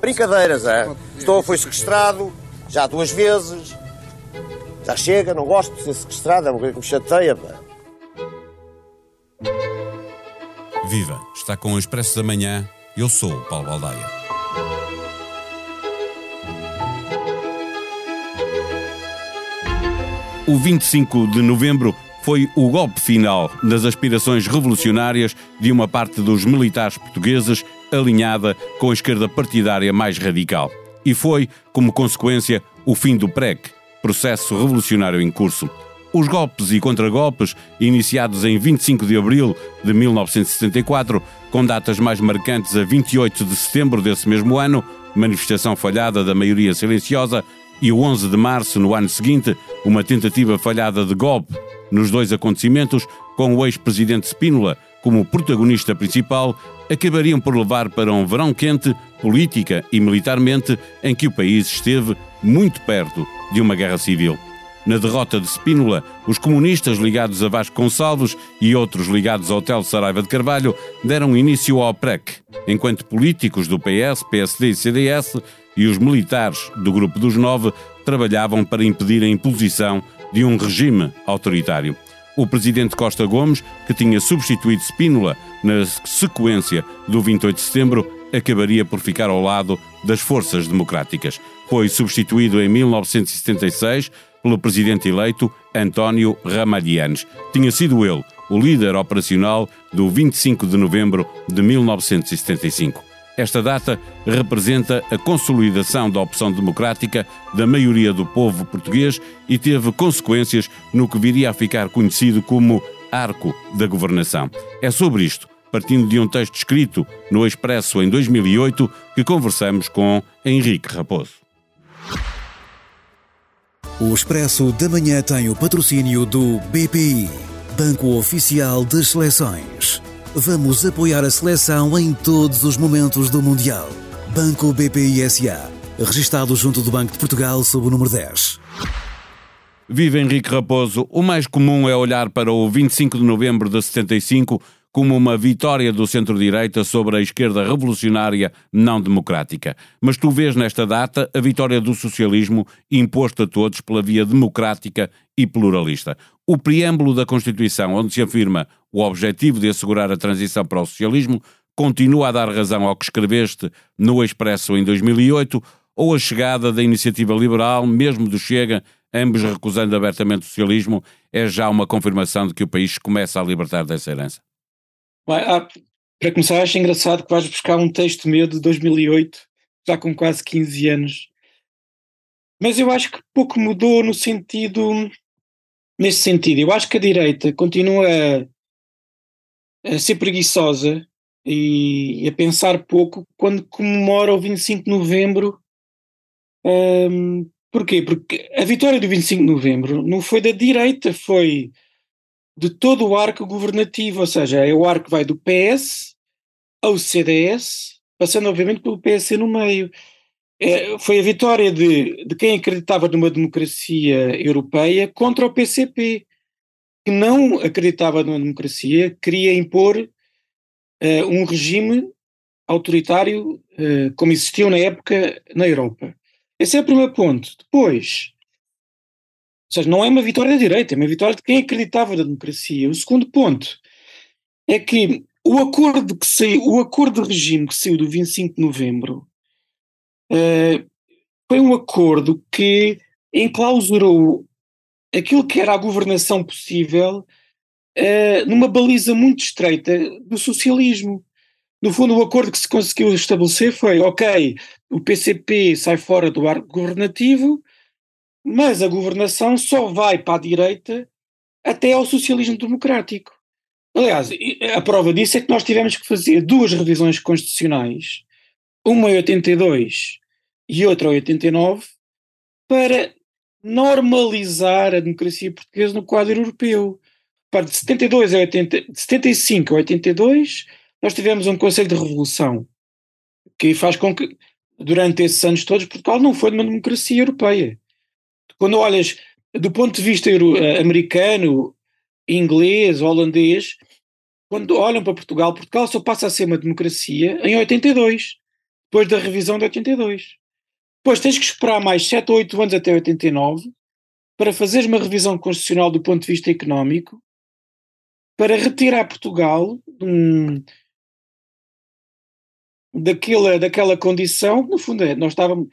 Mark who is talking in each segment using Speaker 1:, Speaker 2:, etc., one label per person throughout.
Speaker 1: Brincadeiras, é? Estou, foi sequestrado já duas vezes. Já chega, não gosto de ser sequestrado, é uma coisa que me chateia. Pá.
Speaker 2: Viva! Está com o Expresso da Manhã. Eu sou o Paulo Baldaia. O 25 de novembro foi o golpe final das aspirações revolucionárias de uma parte dos militares portugueses alinhada com a esquerda partidária mais radical. E foi, como consequência, o fim do PREC, processo revolucionário em curso. Os golpes e contragolpes, iniciados em 25 de abril de 1974, com datas mais marcantes a 28 de setembro desse mesmo ano, manifestação falhada da maioria silenciosa, e o 11 de março, no ano seguinte, uma tentativa falhada de golpe. Nos dois acontecimentos, com o ex-presidente Spínola como protagonista principal, acabariam por levar para um verão quente, política e militarmente, em que o país esteve muito perto de uma guerra civil. Na derrota de Spínola, os comunistas ligados a Vasco Gonçalves e outros ligados ao Hotel Saraiva de Carvalho deram início ao PREC, enquanto políticos do PS, PSD e CDS e os militares do Grupo dos Nove trabalhavam para impedir a imposição de um regime autoritário. O presidente Costa Gomes, que tinha substituído Spínola na sequência do 28 de setembro, acabaria por ficar ao lado das forças democráticas. Foi substituído em 1976 pelo presidente eleito António Ramalhianes. Tinha sido ele o líder operacional do 25 de novembro de 1975. Esta data representa a consolidação da opção democrática da maioria do povo português e teve consequências no que viria a ficar conhecido como Arco da Governação. É sobre isto, partindo de um texto escrito no Expresso em 2008, que conversamos com Henrique Raposo.
Speaker 3: O Expresso da Manhã tem o patrocínio do BPI, Banco Oficial das Seleções. Vamos apoiar a seleção em todos os momentos do Mundial. Banco BPI SA, registado junto do Banco de Portugal sob o número 10.
Speaker 2: Viva Henrique Raposo. O mais comum é olhar para o 25 de novembro de 75 como uma vitória do centro-direita sobre a esquerda revolucionária não democrática. Mas tu vês nesta data a vitória do socialismo imposto a todos pela via democrática e pluralista. O preâmbulo da Constituição, onde se afirma o objetivo de assegurar a transição para o socialismo, continua a dar razão ao que escreveste no Expresso em 2008 ou a chegada da iniciativa liberal, mesmo do Chega, ambos recusando abertamente o socialismo, é já uma confirmação de que o país começa a libertar dessa herança?
Speaker 4: Ah, para começar, acho engraçado que vais buscar um texto meu de 2008, já com quase 15 anos. Mas eu acho que pouco mudou no sentido. Nesse sentido, eu acho que a direita continua a, ser preguiçosa e, a pensar pouco quando comemora o 25 de novembro. Um, porquê? Porque a vitória do 25 de novembro não foi da direita, foi de todo o arco governativo, ou seja, é o arco que vai do PS ao CDS, passando obviamente pelo PSD no meio. É, foi a vitória de, de quem acreditava numa democracia europeia contra o PCP, que não acreditava numa democracia, queria impor uh, um regime autoritário uh, como existiu na época na Europa. Esse é o primeiro ponto. Depois, ou seja, não é uma vitória da direita, é uma vitória de quem acreditava na democracia. O segundo ponto é que o acordo que saiu, o acordo de regime que saiu do 25 de novembro uh, foi um acordo que enclausurou aquilo que era a governação possível uh, numa baliza muito estreita do socialismo. No fundo, o acordo que se conseguiu estabelecer foi: ok, o PCP sai fora do arco governativo, mas a governação só vai para a direita até ao socialismo democrático. Aliás, a prova disso é que nós tivemos que fazer duas revisões constitucionais, uma em 82 e outra em 89, para normalizar a democracia portuguesa no quadro europeu. Para de 72 a 80, de 75 a 82, nós tivemos um Conselho de Revolução, que faz com que, durante esses anos todos, Portugal não foi uma democracia europeia. Quando olhas do ponto de vista eh, americano, inglês, holandês, quando olham para Portugal, Portugal só passa a ser uma democracia em 82. depois da revisão de 82. Depois tens que esperar mais 7 ou 8 anos até 89 para fazeres uma revisão constitucional do ponto de vista económico para retirar Portugal um, daquela, daquela condição, no fundo, é, nós estávamos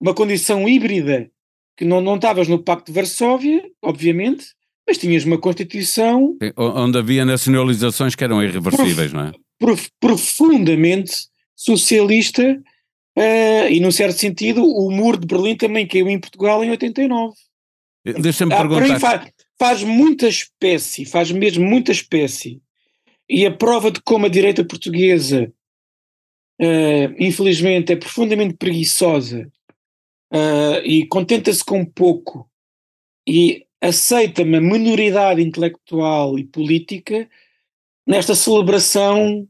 Speaker 4: uma condição híbrida, que não, não estavas no Pacto de Varsóvia, obviamente, mas tinhas uma Constituição.
Speaker 2: Onde havia nacionalizações que eram irreversíveis, prof, não é?
Speaker 4: Prof, profundamente socialista, uh, e num certo sentido, o muro de Berlim também caiu em Portugal em 89.
Speaker 2: Deixa-me ah, perguntar.
Speaker 4: Faz, faz muita espécie, faz mesmo muita espécie. E a prova de como a direita portuguesa, uh, infelizmente, é profundamente preguiçosa uh, e contenta-se com pouco e aceita uma minoridade intelectual e política nesta celebração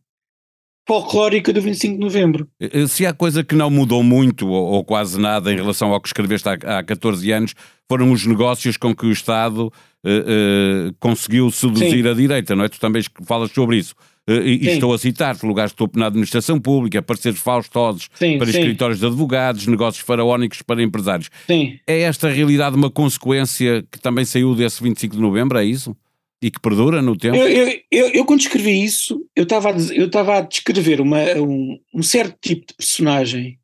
Speaker 4: folclórica do 25 de novembro.
Speaker 2: Eh, se há coisa que não mudou muito ou, ou quase nada em relação ao que escreveste há, há 14 anos, foram os negócios com que o Estado uh, conseguiu seduzir Sim. a direita, não é? Tu também falas sobre isso. E, e estou a citar-te lugares de topo na administração pública, parceiros faustosos sim, para sim. escritórios de advogados, negócios faraónicos para empresários.
Speaker 4: Sim.
Speaker 2: É esta realidade uma consequência que também saiu desse 25 de novembro, é isso? E que perdura no tempo?
Speaker 4: Eu, eu, eu, eu quando escrevi isso, eu estava a, eu a descrever uma, um, um certo tipo de personagem,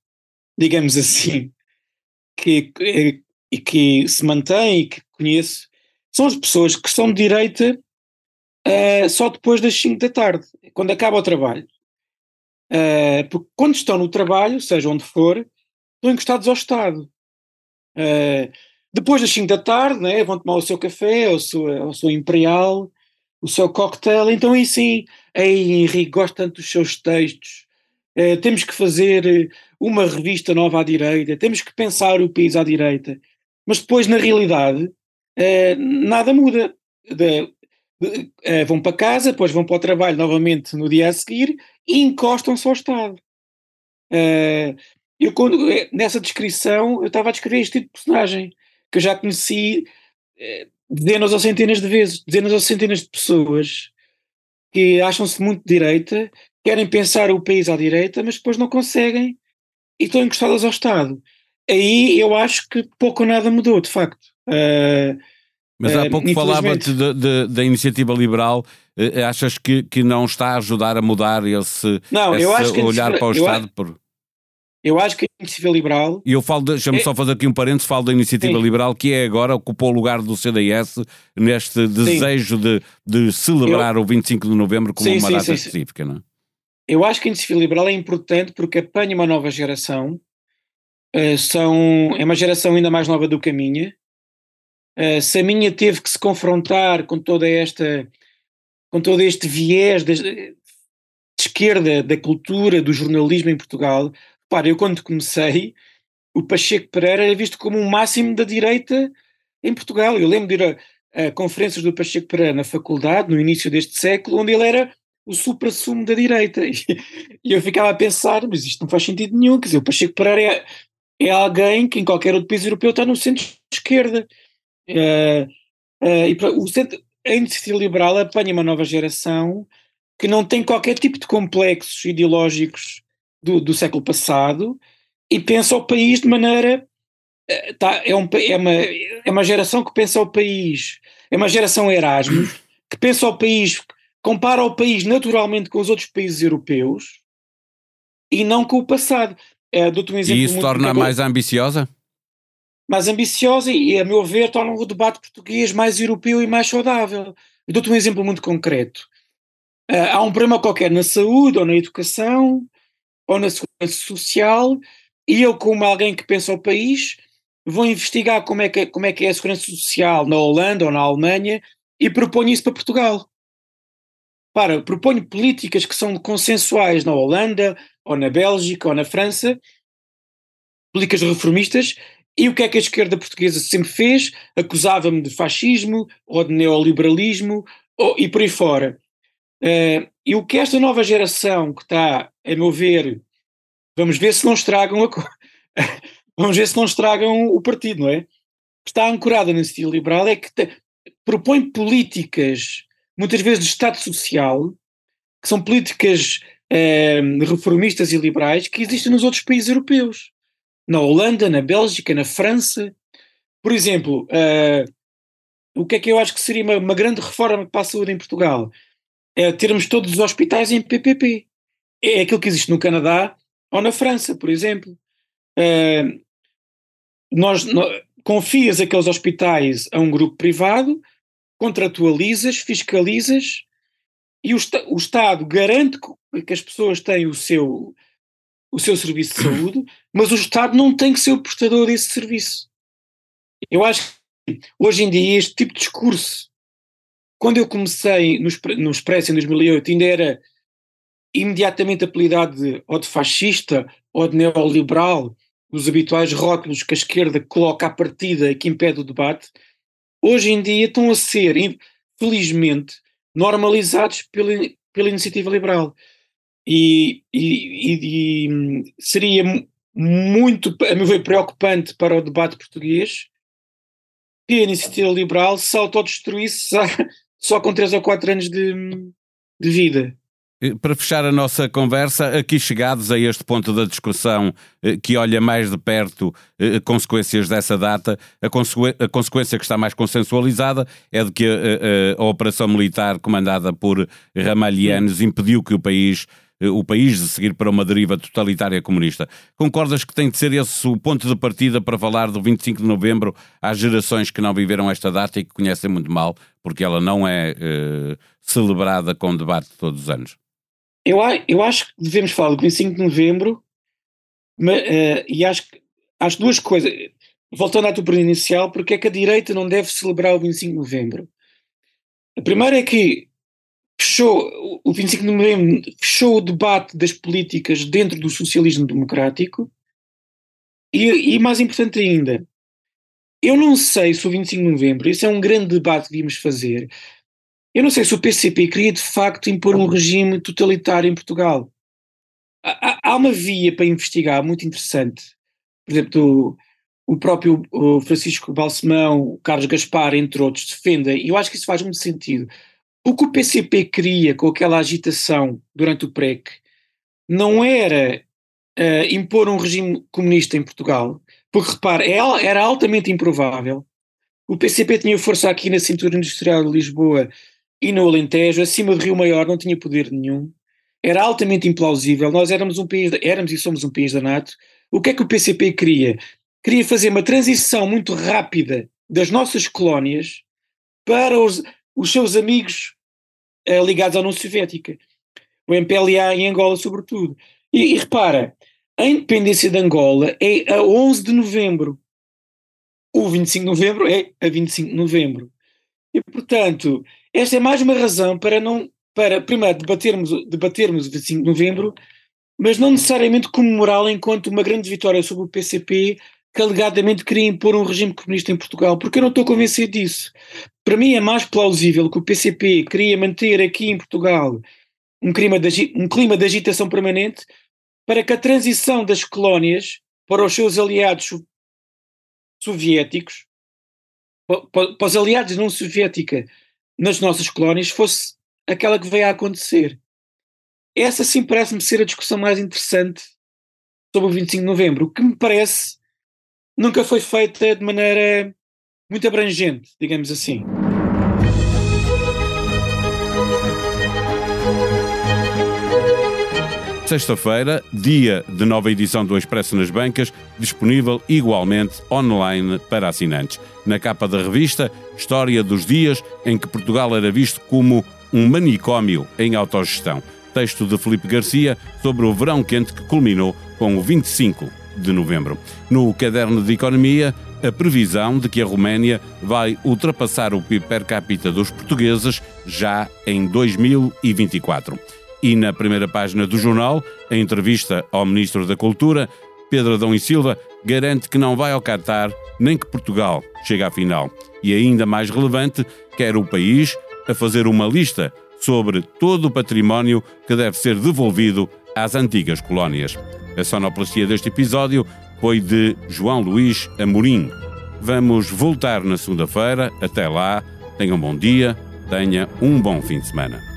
Speaker 4: digamos assim, que, e que se mantém e que conheço, são as pessoas que são de direita uh, só depois das 5 da tarde, quando acaba o trabalho. Uh, porque quando estão no trabalho, seja onde for, estão encostados ao Estado. Uh, depois das 5 da tarde, né, vão tomar o seu café, o seu, o seu imperial, o seu cocktail. Então, aí sim, aí Henrique, gosto tanto dos seus textos. Uh, temos que fazer uma revista nova à direita, temos que pensar o país à direita. Mas depois, na realidade, uh, nada muda. De, de, uh, vão para casa, depois vão para o trabalho novamente no dia a seguir e encostam-se ao Estado. eu, quando, nessa descrição, eu estava a descrever este tipo de personagem que eu já conheci eh, dezenas ou centenas de vezes, dezenas ou centenas de pessoas que acham-se muito de direita, querem pensar o país à direita, mas depois não conseguem e estão encostadas ao Estado. Aí eu acho que pouco ou nada mudou, de facto. Uh,
Speaker 2: mas há pouco uh, falava-te da iniciativa liberal, uh, achas que, que não está a ajudar a mudar esse,
Speaker 4: não,
Speaker 2: esse
Speaker 4: eu acho que
Speaker 2: olhar para o Estado? Por...
Speaker 4: Eu acho que a iniciativa liberal.
Speaker 2: E eu falo, deixa-me é... só fazer aqui um parênteses, falo da iniciativa Sim. liberal, que é agora, ocupou o lugar do CDS neste desejo de, de celebrar eu... o 25 de novembro como sim, uma sim, data específica, não é?
Speaker 4: Eu acho que a iniciativa liberal é importante porque apanha uma nova geração, uh, são, é uma geração ainda mais nova do que a minha. Uh, se a minha teve que se confrontar com toda esta, com todo este viés de, de esquerda da cultura, do jornalismo em Portugal, Repara, eu quando comecei, o Pacheco Pereira era visto como um máximo da direita em Portugal. Eu lembro de ir a, a conferências do Pacheco Pereira na faculdade, no início deste século, onde ele era o supra-sumo da direita. E, eu ficava a pensar, mas isto não faz sentido nenhum. Quer dizer, o Pacheco Pereira é, é alguém que em qualquer outro país europeu está no centro-esquerda. Uh, uh, o centro, a iniciativa liberal apanha uma nova geração que não tem qualquer tipo de complexos ideológicos do, do século passado e pensa o país de maneira. Eh, tá, é, um, é, uma, é uma geração que pensa o país, é uma geração Erasmus, que pensa o país, compara o país naturalmente com os outros países europeus e não com o passado. É, um
Speaker 2: e isso torna mais ambiciosa?
Speaker 4: Mais ambiciosa e, a meu ver, torna o debate português mais europeu e mais saudável. Dou-te um exemplo muito concreto. Uh, há um problema qualquer na saúde ou na educação, ou na segurança social, e eu, como alguém que pensa o país, vou investigar como é, que, como é que é a segurança social na Holanda ou na Alemanha e proponho isso para Portugal. Para, proponho políticas que são consensuais na Holanda, ou na Bélgica, ou na França, políticas reformistas, e o que é que a esquerda portuguesa sempre fez? Acusava-me de fascismo, ou de neoliberalismo, ou, e por aí fora. Uh, e o que esta nova geração que está, a meu ver, vamos ver se não estragam a, vamos ver se não estragam o partido, não é? Que está ancorada no estilo liberal é que te, propõe políticas, muitas vezes de Estado Social, que são políticas uh, reformistas e liberais que existem nos outros países europeus. Na Holanda, na Bélgica, na França. Por exemplo, uh, o que é que eu acho que seria uma, uma, grande reforma para a saúde em Portugal? É termos todos os hospitais em PPP. É aquilo que existe no Canadá ou na França, por exemplo. Uh, nós, confias aqueles hospitais a um grupo privado, contratualizas, fiscalizas e o, o Estado garante que as pessoas têm o seu, o seu serviço de saúde, mas o Estado não tem que ser o prestador desse serviço. Eu acho que hoje em dia este tipo de discurso, quando eu comecei no, no Expresso em 2008, ainda era imediatamente apelidado de ou de fascista ou de neoliberal, os habituais rótulos que a esquerda coloca à partida e que impede o debate, hoje em dia estão a ser, felizmente, normalizados pela, pela iniciativa liberal. E, e, e, e, seria muito, a meu ver, preocupante para o debate português que a iniciativa liberal se autodestruísse só com 3 ou 4 anos de, de vida.
Speaker 2: Eh, para fechar a nossa conversa, aqui chegados a este ponto da discussão eh, que olha mais de perto eh, consequências dessa data, a, a, consequência que está mais consensualizada é de que a, a, a operação militar comandada por Ramalhianos impediu que o país o país de seguir para uma deriva totalitária comunista. Concordas que tem de ser esse o ponto de partida para falar do 25 de novembro às gerações que não viveram esta data e que conhecem muito mal, porque ela não é eh, celebrada com debate todos os anos?
Speaker 4: Eu, eu acho que devemos falar do 25 de novembro mas, uh, e acho que duas coisas. Voltando à tua pergunta inicial, porque é que a direita não deve celebrar o 25 de novembro? A primeira é que fechou o 25 de novembro fechou o debate das políticas dentro do socialismo democrático e, e mais importante ainda, eu não sei se o 25 de novembro, isso é um grande debate que devíamos fazer, eu não sei se o PCP queria de facto impor um regime totalitário em Portugal. Há, há uma via para investigar muito interessante. Por exemplo, o próprio Francisco Balsemão, o Carlos Gaspar, entre outros, defendem, e eu acho que isso faz muito sentido. O que o PCP queria com aquela agitação durante o PREC não era uh, impor um regime comunista em Portugal, porque repare, é era altamente improvável. O PCP tinha força aqui na cintura industrial de Lisboa e no Alentejo, acima de Rio Maior, não tinha poder nenhum. Era altamente implausível. Nós éramos um país, éramos e somos um país da NATO. O que é que o PCP queria? Queria fazer uma transição muito rápida das nossas colónias para os, os seus amigos eh, ligados à União Soviética. O MPLA em Angola, sobretudo. E, e repara, a independência de Angola é a 11 de novembro. O 25 de novembro é a 25 de novembro. E, portanto, esta é mais uma razão para não, para primeiro debatermos, debatermos o 25 de novembro, mas não necessariamente comemorá-lo enquanto uma grande vitória sobre o PCP que alegadamente queria impor um regime comunista em Portugal, porque eu não estou convencido disso. Para mim é mais plausível que o PCP queria manter aqui em Portugal um clima de, um clima de agitação permanente para que a transição das colónias para os seus aliados soviéticos, para, para os aliados da União Soviética nas nossas colónias fosse aquela que veio a acontecer. Essa sim parece-me ser a discussão mais interessante sobre o 25 de novembro, o que me parece nunca foi feita de maneira muito abrangente, digamos assim.
Speaker 2: Sexta-feira, dia de nova edição do Expresso nas Bancas, disponível igualmente online para assinantes. Na capa da revista, história dos dias em que Portugal era visto como um manicômio em autogestão. Texto de Felipe Garcia sobre o verão quente que culminou com o 25 de novembro. No caderno de economia, a previsão de que a Roménia vai ultrapassar o PIB per capita dos portugueses já em 2024. E na primeira página do jornal, a entrevista ao Ministro da Cultura, Pedro Adão e Silva, garante que não vai ao Qatar nem que Portugal chegue à final. E ainda mais relevante, quer o país a fazer uma lista sobre todo o património que deve ser devolvido às antigas colónias. A sonoplastia deste episódio foi de João Luís Amorim. Vamos voltar na segunda-feira. Até lá, tenha um bom dia, tenha um bom fim de semana.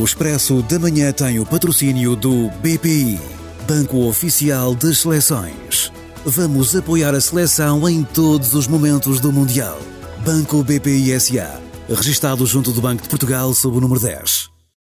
Speaker 3: O Expresso da Manhã tem o patrocínio do BPI, Banco Oficial das Seleções. Vamos apoiar a seleção em todos os momentos do Mundial. Banco BPI SA, registado junto do Banco de Portugal sob o número 10.